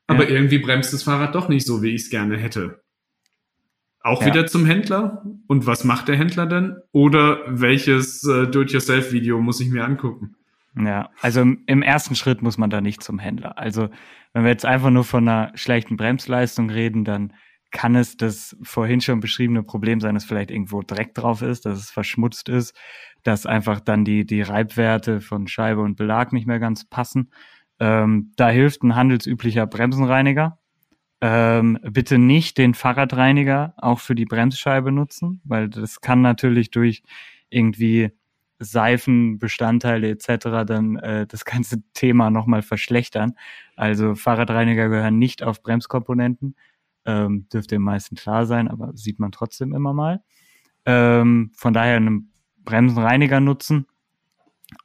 Aber ja. irgendwie bremst das Fahrrad doch nicht so, wie ich es gerne hätte. Auch ja. wieder zum Händler. Und was macht der Händler denn? Oder welches äh, Do-it-yourself-Video muss ich mir angucken? Ja, also im ersten Schritt muss man da nicht zum Händler. Also wenn wir jetzt einfach nur von einer schlechten Bremsleistung reden, dann kann es das vorhin schon beschriebene Problem sein, dass vielleicht irgendwo Dreck drauf ist, dass es verschmutzt ist dass einfach dann die, die Reibwerte von Scheibe und Belag nicht mehr ganz passen. Ähm, da hilft ein handelsüblicher Bremsenreiniger. Ähm, bitte nicht den Fahrradreiniger auch für die Bremsscheibe nutzen, weil das kann natürlich durch irgendwie Seifenbestandteile etc. dann äh, das ganze Thema nochmal verschlechtern. Also Fahrradreiniger gehören nicht auf Bremskomponenten. Ähm, dürfte den meisten klar sein, aber sieht man trotzdem immer mal. Ähm, von daher ein Bremsenreiniger nutzen.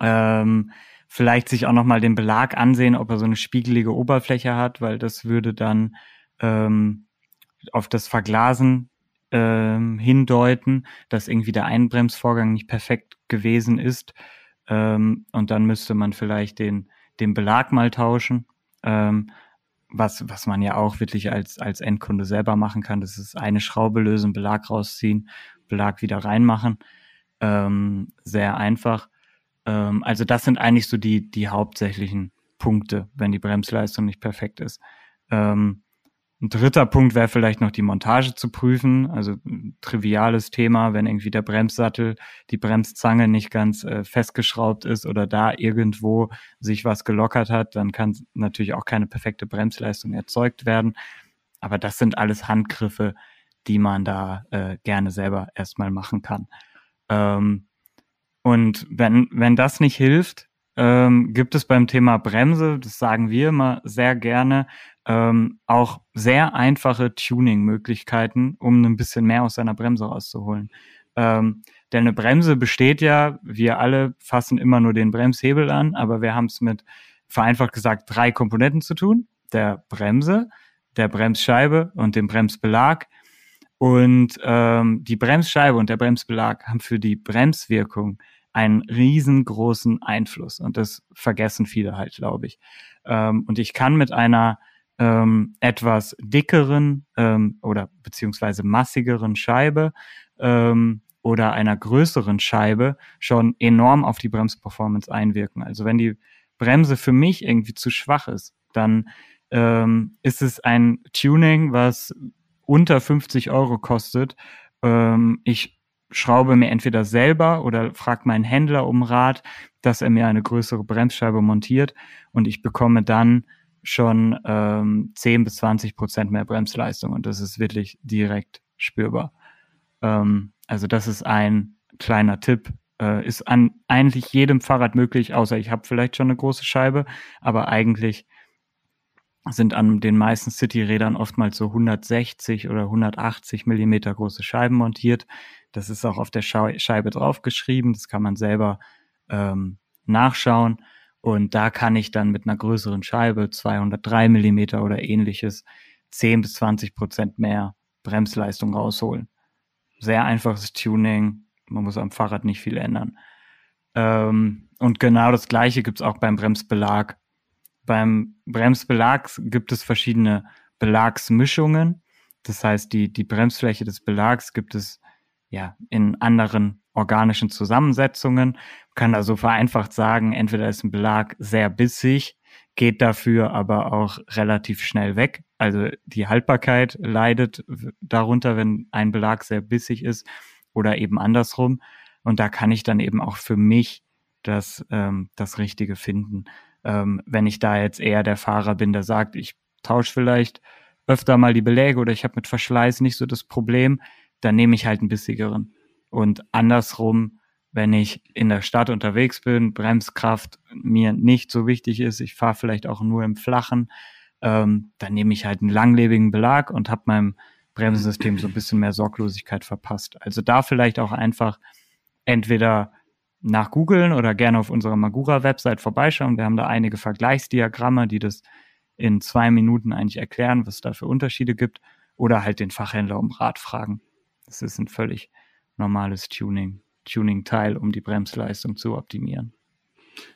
Ähm, vielleicht sich auch nochmal den Belag ansehen, ob er so eine spiegelige Oberfläche hat, weil das würde dann ähm, auf das Verglasen ähm, hindeuten, dass irgendwie der Einbremsvorgang nicht perfekt gewesen ist. Ähm, und dann müsste man vielleicht den, den Belag mal tauschen. Ähm, was, was man ja auch wirklich als, als Endkunde selber machen kann. Das ist eine Schraube lösen, Belag rausziehen, Belag wieder reinmachen ähm, sehr einfach. Ähm, also das sind eigentlich so die, die hauptsächlichen Punkte, wenn die Bremsleistung nicht perfekt ist. Ähm, ein dritter Punkt wäre vielleicht noch die Montage zu prüfen. Also triviales Thema, wenn irgendwie der Bremssattel, die Bremszange nicht ganz äh, festgeschraubt ist oder da irgendwo sich was gelockert hat, dann kann natürlich auch keine perfekte Bremsleistung erzeugt werden. Aber das sind alles Handgriffe, die man da äh, gerne selber erstmal machen kann. Ähm, und wenn, wenn das nicht hilft, ähm, gibt es beim Thema Bremse, das sagen wir immer sehr gerne, ähm, auch sehr einfache Tuning-Möglichkeiten, um ein bisschen mehr aus seiner Bremse rauszuholen. Ähm, denn eine Bremse besteht ja, wir alle fassen immer nur den Bremshebel an, aber wir haben es mit, vereinfacht gesagt, drei Komponenten zu tun. Der Bremse, der Bremsscheibe und dem Bremsbelag. Und ähm, die Bremsscheibe und der Bremsbelag haben für die Bremswirkung einen riesengroßen Einfluss. Und das vergessen viele halt, glaube ich. Ähm, und ich kann mit einer ähm, etwas dickeren ähm, oder beziehungsweise massigeren Scheibe ähm, oder einer größeren Scheibe schon enorm auf die Bremsperformance einwirken. Also wenn die Bremse für mich irgendwie zu schwach ist, dann ähm, ist es ein Tuning, was unter 50 Euro kostet. Ähm, ich schraube mir entweder selber oder frage meinen Händler um Rat, dass er mir eine größere Bremsscheibe montiert und ich bekomme dann schon ähm, 10 bis 20 Prozent mehr Bremsleistung und das ist wirklich direkt spürbar. Ähm, also das ist ein kleiner Tipp. Äh, ist an eigentlich jedem Fahrrad möglich, außer ich habe vielleicht schon eine große Scheibe, aber eigentlich sind an den meisten City-Rädern oftmals so 160 oder 180 Millimeter große Scheiben montiert. Das ist auch auf der Scheibe draufgeschrieben. Das kann man selber ähm, nachschauen. Und da kann ich dann mit einer größeren Scheibe, 203 Millimeter oder ähnliches, 10 bis 20 Prozent mehr Bremsleistung rausholen. Sehr einfaches Tuning. Man muss am Fahrrad nicht viel ändern. Ähm, und genau das Gleiche gibt es auch beim Bremsbelag. Beim Bremsbelag gibt es verschiedene Belagsmischungen. Das heißt, die, die Bremsfläche des Belags gibt es ja, in anderen organischen Zusammensetzungen. Man kann also vereinfacht sagen, entweder ist ein Belag sehr bissig, geht dafür aber auch relativ schnell weg. Also die Haltbarkeit leidet darunter, wenn ein Belag sehr bissig ist oder eben andersrum. Und da kann ich dann eben auch für mich das, ähm, das Richtige finden. Ähm, wenn ich da jetzt eher der Fahrer bin, der sagt, ich tausche vielleicht öfter mal die Beläge oder ich habe mit Verschleiß nicht so das Problem, dann nehme ich halt einen bissigeren. Und andersrum, wenn ich in der Stadt unterwegs bin, Bremskraft mir nicht so wichtig ist, ich fahre vielleicht auch nur im Flachen, ähm, dann nehme ich halt einen langlebigen Belag und habe meinem Bremsensystem so ein bisschen mehr Sorglosigkeit verpasst. Also da vielleicht auch einfach entweder nach googeln oder gerne auf unserer Magura-Website vorbeischauen. Wir haben da einige Vergleichsdiagramme, die das in zwei Minuten eigentlich erklären, was es da für Unterschiede gibt. Oder halt den Fachhändler um Rat fragen. Das ist ein völlig normales Tuning, Tuning-Teil, um die Bremsleistung zu optimieren.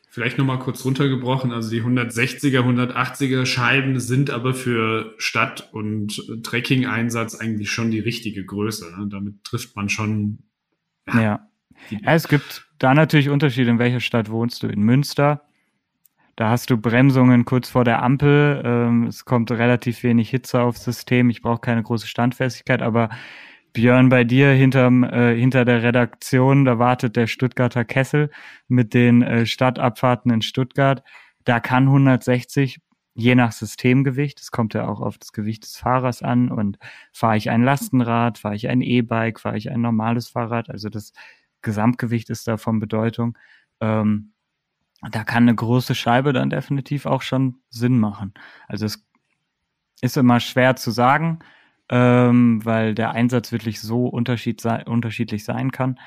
Vielleicht nochmal kurz runtergebrochen, also die 160er, 180er Scheiben sind aber für Stadt- und Trekking-Einsatz eigentlich schon die richtige Größe. Ne? Damit trifft man schon. Ja. ja. Es gibt da natürlich Unterschiede, in welcher Stadt wohnst du. In Münster, da hast du Bremsungen kurz vor der Ampel. Ähm, es kommt relativ wenig Hitze aufs System. Ich brauche keine große Standfestigkeit, aber Björn, bei dir hinterm, äh, hinter der Redaktion, da wartet der Stuttgarter Kessel mit den äh, Stadtabfahrten in Stuttgart. Da kann 160 je nach Systemgewicht, es kommt ja auch auf das Gewicht des Fahrers an und fahre ich ein Lastenrad, fahre ich ein E-Bike, fahre ich ein normales Fahrrad, also das Gesamtgewicht ist da von Bedeutung. Ähm, da kann eine große Scheibe dann definitiv auch schon Sinn machen. Also es ist immer schwer zu sagen, ähm, weil der Einsatz wirklich so unterschied sei, unterschiedlich sein kann.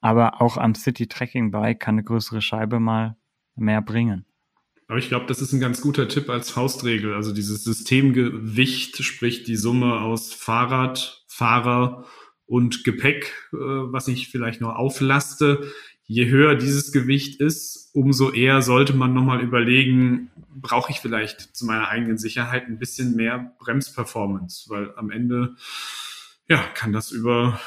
Aber auch am City Tracking Bike kann eine größere Scheibe mal mehr bringen. Aber ich glaube, das ist ein ganz guter Tipp als Faustregel. Also dieses Systemgewicht, sprich die Summe aus Fahrrad, Fahrer und Gepäck, äh, was ich vielleicht noch auflaste, je höher dieses Gewicht ist, umso eher sollte man nochmal überlegen, brauche ich vielleicht zu meiner eigenen Sicherheit ein bisschen mehr Bremsperformance, weil am Ende ja, kann das über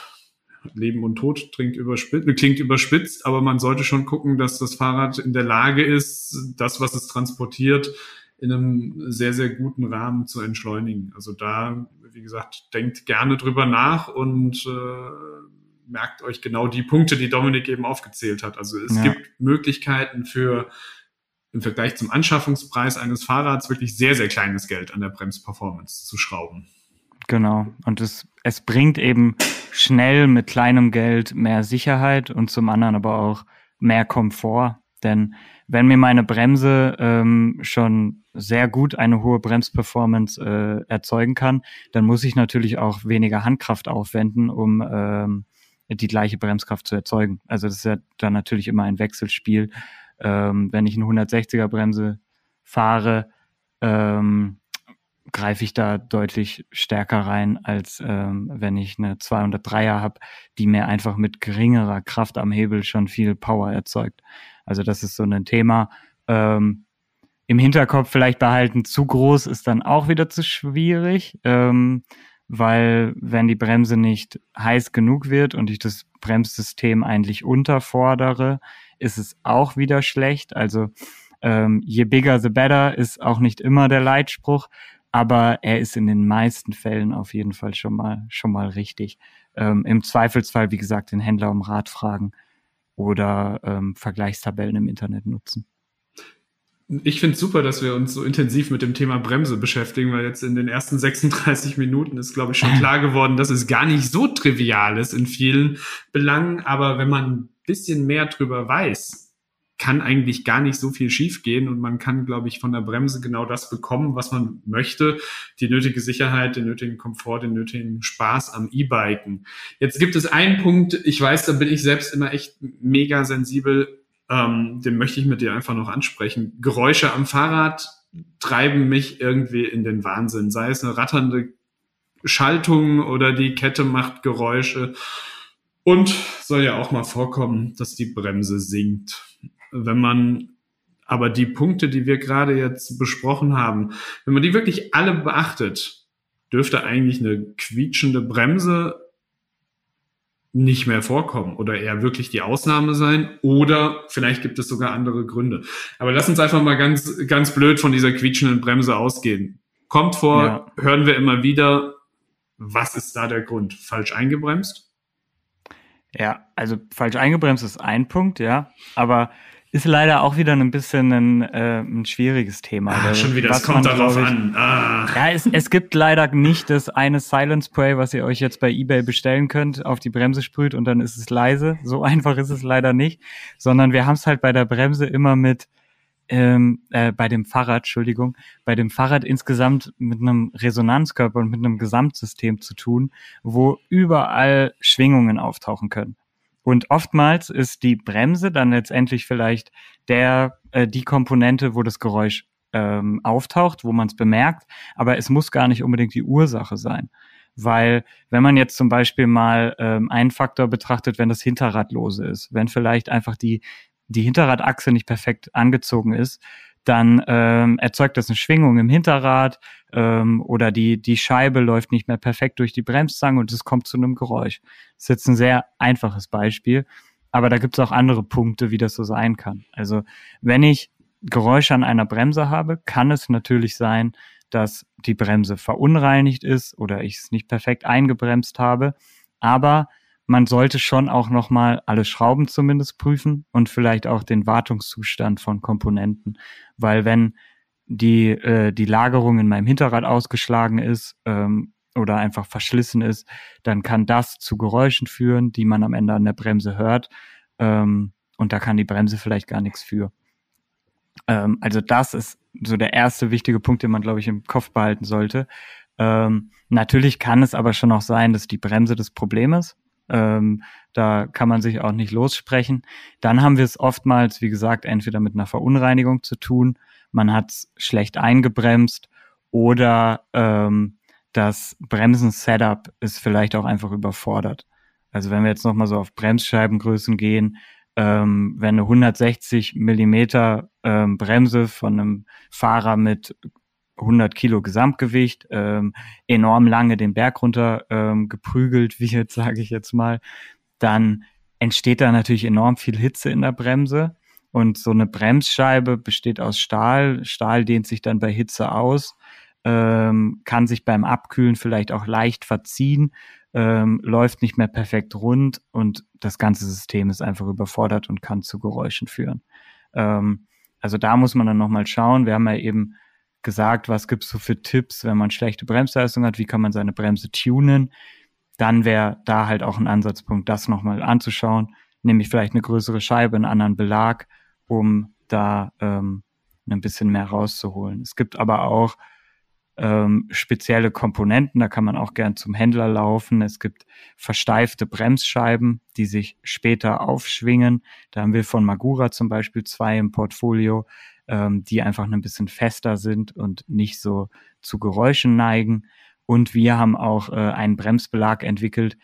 Leben und Tod klingt überspitzt, klingt überspitzt, aber man sollte schon gucken, dass das Fahrrad in der Lage ist, das, was es transportiert, in einem sehr, sehr guten Rahmen zu entschleunigen. Also da, wie gesagt, denkt gerne drüber nach und äh, merkt euch genau die Punkte, die Dominik eben aufgezählt hat. Also es ja. gibt Möglichkeiten für im Vergleich zum Anschaffungspreis eines Fahrrads wirklich sehr, sehr kleines Geld an der Bremsperformance zu schrauben. Genau. Und es, es bringt eben schnell mit kleinem Geld mehr Sicherheit und zum anderen aber auch mehr Komfort. Denn wenn mir meine Bremse ähm, schon sehr gut eine hohe Bremsperformance äh, erzeugen kann, dann muss ich natürlich auch weniger Handkraft aufwenden, um ähm, die gleiche Bremskraft zu erzeugen. Also das ist ja dann natürlich immer ein Wechselspiel. Ähm, wenn ich eine 160er Bremse fahre, ähm, greife ich da deutlich stärker rein, als ähm, wenn ich eine 203er habe, die mir einfach mit geringerer Kraft am Hebel schon viel Power erzeugt. Also das ist so ein Thema. Ähm, Im Hinterkopf vielleicht behalten, zu groß ist dann auch wieder zu schwierig, ähm, weil wenn die Bremse nicht heiß genug wird und ich das Bremssystem eigentlich unterfordere, ist es auch wieder schlecht. Also ähm, je bigger the better ist auch nicht immer der Leitspruch aber er ist in den meisten Fällen auf jeden Fall schon mal, schon mal richtig. Ähm, Im Zweifelsfall, wie gesagt, den Händler um Rat fragen oder ähm, Vergleichstabellen im Internet nutzen. Ich finde es super, dass wir uns so intensiv mit dem Thema Bremse beschäftigen, weil jetzt in den ersten 36 Minuten ist, glaube ich, schon klar geworden, dass es gar nicht so trivial ist in vielen Belangen. Aber wenn man ein bisschen mehr drüber weiß, kann eigentlich gar nicht so viel schiefgehen und man kann, glaube ich, von der Bremse genau das bekommen, was man möchte. Die nötige Sicherheit, den nötigen Komfort, den nötigen Spaß am E-Biken. Jetzt gibt es einen Punkt, ich weiß, da bin ich selbst immer echt mega sensibel, ähm, den möchte ich mit dir einfach noch ansprechen. Geräusche am Fahrrad treiben mich irgendwie in den Wahnsinn, sei es eine ratternde Schaltung oder die Kette macht Geräusche. Und soll ja auch mal vorkommen, dass die Bremse sinkt. Wenn man aber die Punkte, die wir gerade jetzt besprochen haben, wenn man die wirklich alle beachtet, dürfte eigentlich eine quietschende Bremse nicht mehr vorkommen oder eher wirklich die Ausnahme sein oder vielleicht gibt es sogar andere Gründe. Aber lass uns einfach mal ganz, ganz blöd von dieser quietschenden Bremse ausgehen. Kommt vor, ja. hören wir immer wieder. Was ist da der Grund? Falsch eingebremst? Ja, also falsch eingebremst ist ein Punkt, ja. Aber ist leider auch wieder ein bisschen ein, äh, ein schwieriges Thema. Ah, schon wieder, es kommt darauf ich, an. Ah. Ja, es, es gibt leider nicht das eine Silent Spray, was ihr euch jetzt bei eBay bestellen könnt, auf die Bremse sprüht und dann ist es leise. So einfach ist es leider nicht, sondern wir haben es halt bei der Bremse immer mit ähm, äh, bei dem Fahrrad, Entschuldigung, bei dem Fahrrad insgesamt mit einem Resonanzkörper und mit einem Gesamtsystem zu tun, wo überall Schwingungen auftauchen können. Und oftmals ist die Bremse dann letztendlich vielleicht der, äh, die Komponente, wo das Geräusch ähm, auftaucht, wo man es bemerkt, aber es muss gar nicht unbedingt die Ursache sein. Weil wenn man jetzt zum Beispiel mal ähm, einen Faktor betrachtet, wenn das Hinterrad lose ist, wenn vielleicht einfach die, die Hinterradachse nicht perfekt angezogen ist, dann ähm, erzeugt das eine Schwingung im Hinterrad ähm, oder die, die Scheibe läuft nicht mehr perfekt durch die Bremszange und es kommt zu einem Geräusch. Das ist jetzt ein sehr einfaches Beispiel, aber da gibt es auch andere Punkte, wie das so sein kann. Also wenn ich Geräusche an einer Bremse habe, kann es natürlich sein, dass die Bremse verunreinigt ist oder ich es nicht perfekt eingebremst habe, aber man sollte schon auch nochmal alle Schrauben zumindest prüfen und vielleicht auch den Wartungszustand von Komponenten. Weil wenn die, äh, die Lagerung in meinem Hinterrad ausgeschlagen ist ähm, oder einfach verschlissen ist, dann kann das zu Geräuschen führen, die man am Ende an der Bremse hört. Ähm, und da kann die Bremse vielleicht gar nichts für. Ähm, also das ist so der erste wichtige Punkt, den man, glaube ich, im Kopf behalten sollte. Ähm, natürlich kann es aber schon auch sein, dass die Bremse das Problem ist. Ähm, da kann man sich auch nicht lossprechen. Dann haben wir es oftmals, wie gesagt, entweder mit einer Verunreinigung zu tun, man hat es schlecht eingebremst oder ähm, das Bremsen-Setup ist vielleicht auch einfach überfordert. Also wenn wir jetzt nochmal so auf Bremsscheibengrößen gehen, ähm, wenn eine 160 Millimeter ähm, Bremse von einem Fahrer mit 100 Kilo Gesamtgewicht, ähm, enorm lange den Berg runter ähm, geprügelt wird, sage ich jetzt mal, dann entsteht da natürlich enorm viel Hitze in der Bremse. Und so eine Bremsscheibe besteht aus Stahl. Stahl dehnt sich dann bei Hitze aus, ähm, kann sich beim Abkühlen vielleicht auch leicht verziehen, ähm, läuft nicht mehr perfekt rund und das ganze System ist einfach überfordert und kann zu Geräuschen führen. Ähm, also da muss man dann nochmal schauen. Wir haben ja eben gesagt, was gibt's so für Tipps, wenn man schlechte Bremsleistung hat, wie kann man seine Bremse tunen. Dann wäre da halt auch ein Ansatzpunkt, das nochmal anzuschauen, nämlich vielleicht eine größere Scheibe, einen anderen Belag um da ähm, ein bisschen mehr rauszuholen. Es gibt aber auch ähm, spezielle Komponenten, da kann man auch gern zum Händler laufen. Es gibt versteifte Bremsscheiben, die sich später aufschwingen. Da haben wir von Magura zum Beispiel zwei im Portfolio, ähm, die einfach ein bisschen fester sind und nicht so zu Geräuschen neigen. Und wir haben auch äh, einen Bremsbelag entwickelt,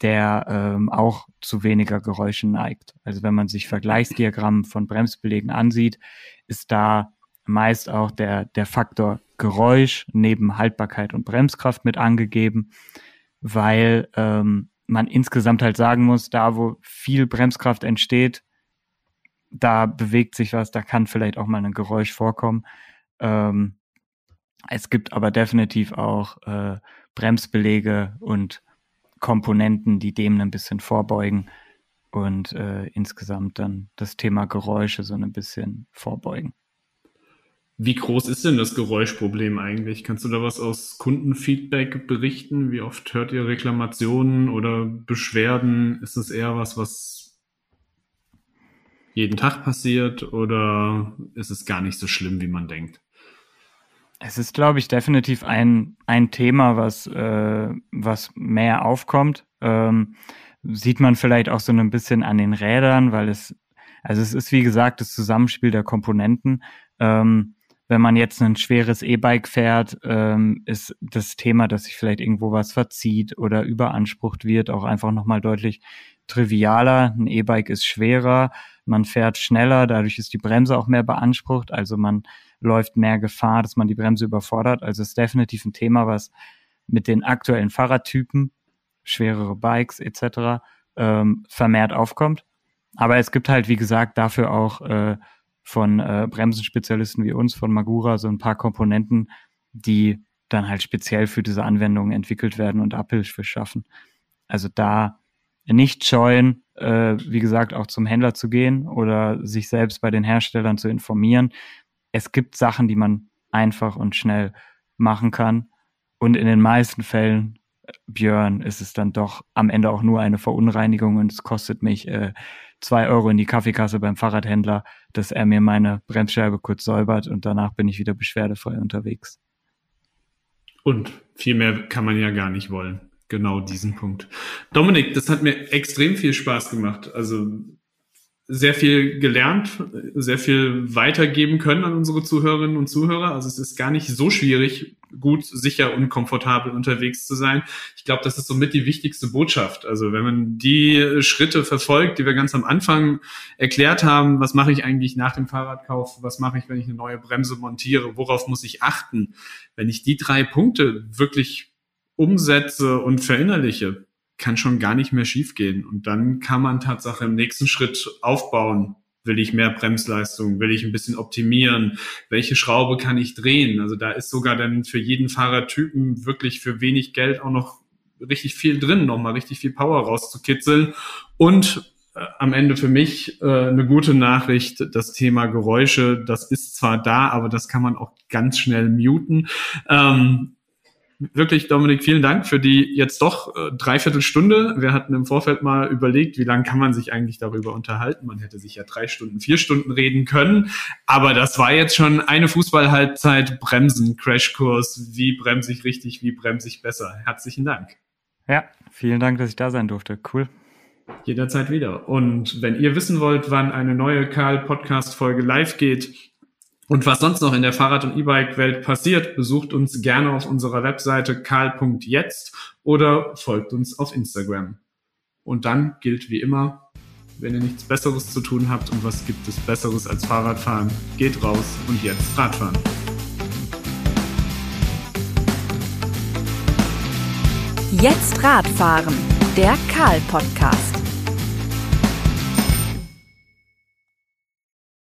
der ähm, auch zu weniger Geräuschen neigt. Also wenn man sich Vergleichsdiagramme von Bremsbelegen ansieht, ist da meist auch der, der Faktor Geräusch neben Haltbarkeit und Bremskraft mit angegeben, weil ähm, man insgesamt halt sagen muss, da wo viel Bremskraft entsteht, da bewegt sich was, da kann vielleicht auch mal ein Geräusch vorkommen. Ähm, es gibt aber definitiv auch äh, Bremsbelege und Komponenten, die dem ein bisschen vorbeugen und äh, insgesamt dann das Thema Geräusche so ein bisschen vorbeugen. Wie groß ist denn das Geräuschproblem eigentlich? Kannst du da was aus Kundenfeedback berichten? Wie oft hört ihr Reklamationen oder Beschwerden? Ist es eher was, was jeden Tag passiert oder ist es gar nicht so schlimm, wie man denkt? Es ist, glaube ich, definitiv ein, ein Thema, was, äh, was mehr aufkommt. Ähm, sieht man vielleicht auch so ein bisschen an den Rädern, weil es, also es ist wie gesagt das Zusammenspiel der Komponenten. Ähm, wenn man jetzt ein schweres E-Bike fährt, ähm, ist das Thema, dass sich vielleicht irgendwo was verzieht oder überansprucht wird, auch einfach nochmal deutlich trivialer. Ein E-Bike ist schwerer, man fährt schneller, dadurch ist die Bremse auch mehr beansprucht. Also man läuft mehr Gefahr, dass man die Bremse überfordert. Also ist definitiv ein Thema, was mit den aktuellen Fahrradtypen, schwerere Bikes etc. Ähm, vermehrt aufkommt. Aber es gibt halt, wie gesagt, dafür auch äh, von äh, Bremsenspezialisten wie uns, von Magura, so ein paar Komponenten, die dann halt speziell für diese Anwendungen entwickelt werden und Abhilfe schaffen. Also da nicht scheuen, äh, wie gesagt, auch zum Händler zu gehen oder sich selbst bei den Herstellern zu informieren es gibt Sachen, die man einfach und schnell machen kann. Und in den meisten Fällen, Björn, ist es dann doch am Ende auch nur eine Verunreinigung und es kostet mich äh, zwei Euro in die Kaffeekasse beim Fahrradhändler, dass er mir meine Bremsscheibe kurz säubert und danach bin ich wieder beschwerdefrei unterwegs. Und viel mehr kann man ja gar nicht wollen. Genau diesen Punkt. Dominik, das hat mir extrem viel Spaß gemacht. Also sehr viel gelernt, sehr viel weitergeben können an unsere Zuhörerinnen und Zuhörer. Also es ist gar nicht so schwierig, gut, sicher und komfortabel unterwegs zu sein. Ich glaube, das ist somit die wichtigste Botschaft. Also wenn man die Schritte verfolgt, die wir ganz am Anfang erklärt haben, was mache ich eigentlich nach dem Fahrradkauf, was mache ich, wenn ich eine neue Bremse montiere, worauf muss ich achten, wenn ich die drei Punkte wirklich umsetze und verinnerliche, kann schon gar nicht mehr schiefgehen. Und dann kann man Tatsache im nächsten Schritt aufbauen. Will ich mehr Bremsleistung? Will ich ein bisschen optimieren? Welche Schraube kann ich drehen? Also da ist sogar dann für jeden Fahrertypen wirklich für wenig Geld auch noch richtig viel drin, nochmal richtig viel Power rauszukitzeln. Und äh, am Ende für mich äh, eine gute Nachricht, das Thema Geräusche, das ist zwar da, aber das kann man auch ganz schnell muten. Ähm, wirklich, Dominik, vielen Dank für die jetzt doch äh, dreiviertel Stunde. Wir hatten im Vorfeld mal überlegt, wie lange kann man sich eigentlich darüber unterhalten. Man hätte sich ja drei Stunden, vier Stunden reden können. Aber das war jetzt schon eine Fußballhalbzeit Bremsen, Crashkurs. Wie bremse ich richtig, wie bremse ich besser? Herzlichen Dank. Ja, vielen Dank, dass ich da sein durfte. Cool. Jederzeit wieder. Und wenn ihr wissen wollt, wann eine neue Karl-Podcast-Folge live geht, und was sonst noch in der Fahrrad- und E-Bike-Welt passiert, besucht uns gerne auf unserer Webseite karl.jetzt oder folgt uns auf Instagram. Und dann gilt wie immer, wenn ihr nichts Besseres zu tun habt und was gibt es Besseres als Fahrradfahren, geht raus und jetzt Radfahren. Jetzt Radfahren, der Karl-Podcast.